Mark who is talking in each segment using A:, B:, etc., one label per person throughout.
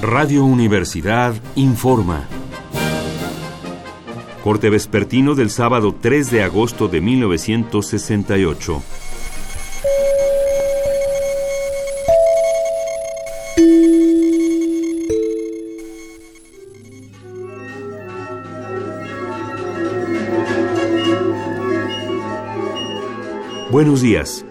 A: Radio Universidad informa. Corte vespertino del sábado 3 de agosto de 1968. Buenos días.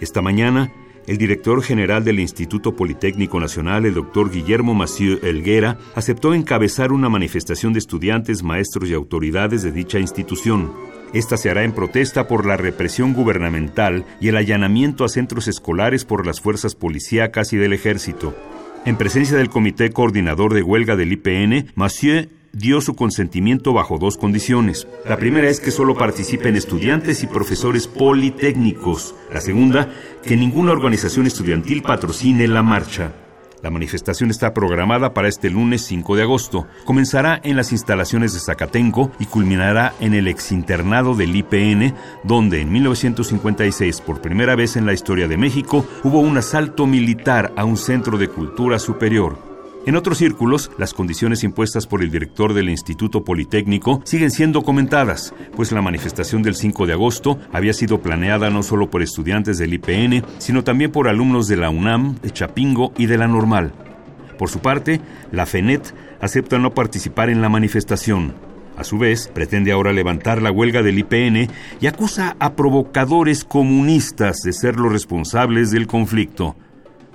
A: Esta mañana, el director general del Instituto Politécnico Nacional, el doctor Guillermo Massieu Elguera, aceptó encabezar una manifestación de estudiantes, maestros y autoridades de dicha institución. Esta se hará en protesta por la represión gubernamental y el allanamiento a centros escolares por las fuerzas policíacas y del ejército. En presencia del Comité Coordinador de Huelga del IPN, Massieu dio su consentimiento bajo dos condiciones. La primera es que solo participen estudiantes y profesores politécnicos. La segunda, que ninguna organización estudiantil patrocine la marcha. La manifestación está programada para este lunes 5 de agosto. Comenzará en las instalaciones de Zacatenco y culminará en el exinternado del IPN, donde en 1956, por primera vez en la historia de México, hubo un asalto militar a un centro de cultura superior. En otros círculos, las condiciones impuestas por el director del Instituto Politécnico siguen siendo comentadas, pues la manifestación del 5 de agosto había sido planeada no solo por estudiantes del IPN, sino también por alumnos de la UNAM, de Chapingo y de la Normal. Por su parte, la FENET acepta no participar en la manifestación. A su vez, pretende ahora levantar la huelga del IPN y acusa a provocadores comunistas de ser los responsables del conflicto.